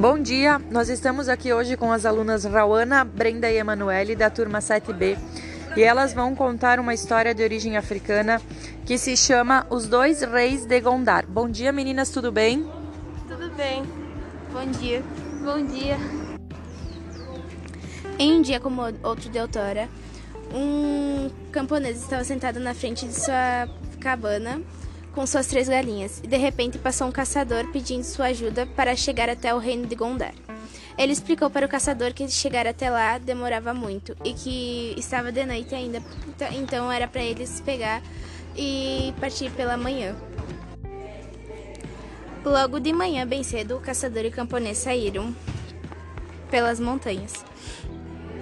Bom dia, nós estamos aqui hoje com as alunas Rauana, Brenda e Emanuele da turma 7B e elas vão contar uma história de origem africana que se chama Os Dois Reis de Gondar. Bom dia meninas, tudo bem? Tudo bem, bom dia. Bom dia. Em um dia como outro de outrora, um camponês estava sentado na frente de sua cabana com suas três galinhas, e de repente passou um caçador pedindo sua ajuda para chegar até o reino de Gondar. Ele explicou para o caçador que chegar até lá demorava muito e que estava de noite ainda, então era para eles pegar e partir pela manhã. Logo de manhã, bem cedo, o caçador e o camponês saíram pelas montanhas.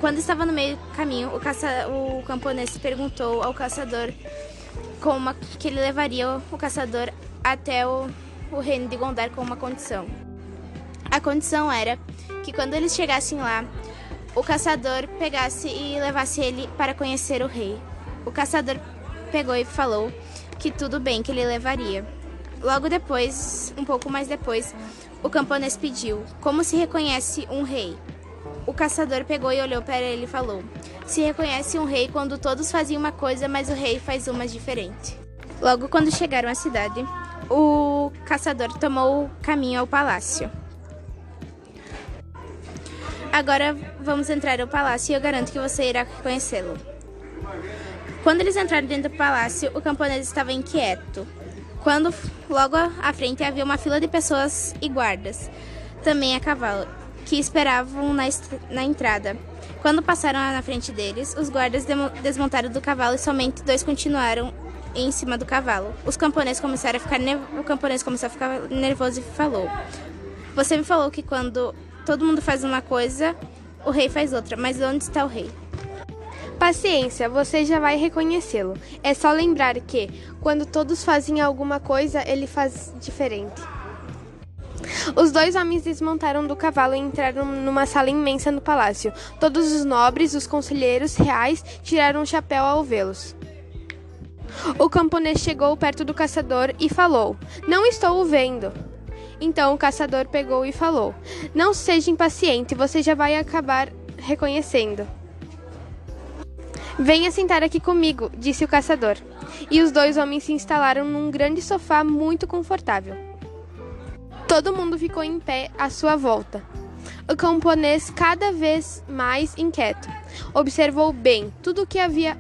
Quando estava no meio do caminho, o, caça... o camponês perguntou ao caçador com uma, que ele levaria o caçador até o, o reino de Gondar com uma condição. A condição era que quando eles chegassem lá, o caçador pegasse e levasse ele para conhecer o rei. O caçador pegou e falou que tudo bem, que ele levaria. Logo depois, um pouco mais depois, o camponês pediu: Como se reconhece um rei? O caçador pegou e olhou para ele e falou: Se reconhece um rei quando todos fazem uma coisa, mas o rei faz uma diferente. Logo quando chegaram à cidade, o caçador tomou o caminho ao palácio. Agora vamos entrar ao palácio e eu garanto que você irá reconhecê-lo. Quando eles entraram dentro do palácio, o camponês estava inquieto. Quando logo à frente havia uma fila de pessoas e guardas, também a cavalo que esperavam na, na entrada. Quando passaram na frente deles, os guardas desmontaram do cavalo e somente dois continuaram em cima do cavalo. Os camponeses começaram a ficar o camponês começou a ficar nervoso e falou: Você me falou que quando todo mundo faz uma coisa, o rei faz outra, mas onde está o rei? Paciência, você já vai reconhecê-lo. É só lembrar que, quando todos fazem alguma coisa, ele faz diferente. Os dois homens desmontaram do cavalo e entraram numa sala imensa no palácio. Todos os nobres, os conselheiros reais, tiraram o chapéu ao vê-los. O camponês chegou perto do caçador e falou: Não estou o vendo. Então o caçador pegou e falou: Não seja impaciente, você já vai acabar reconhecendo. Venha sentar aqui comigo, disse o caçador. E os dois homens se instalaram num grande sofá muito confortável. Todo mundo ficou em pé à sua volta. O camponês, cada vez mais inquieto, observou bem tudo o que havia.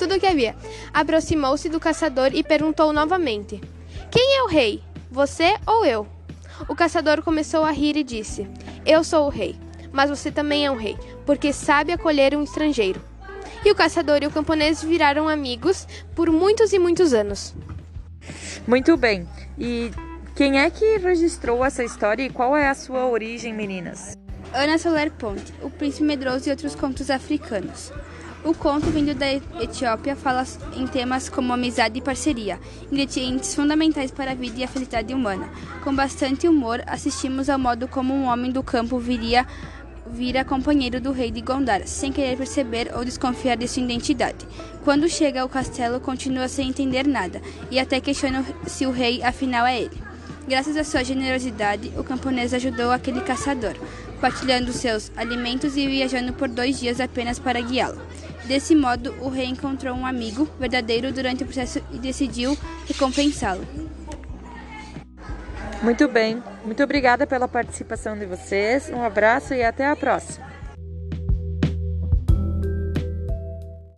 Tudo o que havia. Aproximou-se do caçador e perguntou novamente: Quem é o rei? Você ou eu? O caçador começou a rir e disse: Eu sou o rei, mas você também é um rei, porque sabe acolher um estrangeiro. E o caçador e o camponês viraram amigos por muitos e muitos anos. Muito bem. E quem é que registrou essa história e qual é a sua origem, meninas? Ana Soler Ponte, O Príncipe Medroso e outros contos africanos. O conto, vindo da Etiópia, fala em temas como amizade e parceria, ingredientes fundamentais para a vida e a felicidade humana. Com bastante humor, assistimos ao modo como um homem do campo viria vira companheiro do rei de Gondar, sem querer perceber ou desconfiar de sua identidade. Quando chega ao castelo, continua sem entender nada e até questiona se o rei afinal é ele. Graças à sua generosidade, o camponês ajudou aquele caçador, partilhando seus alimentos e viajando por dois dias apenas para guiá-lo. Desse modo, o rei encontrou um amigo verdadeiro durante o processo e decidiu recompensá-lo. Muito bem. Muito obrigada pela participação de vocês. Um abraço e até a próxima.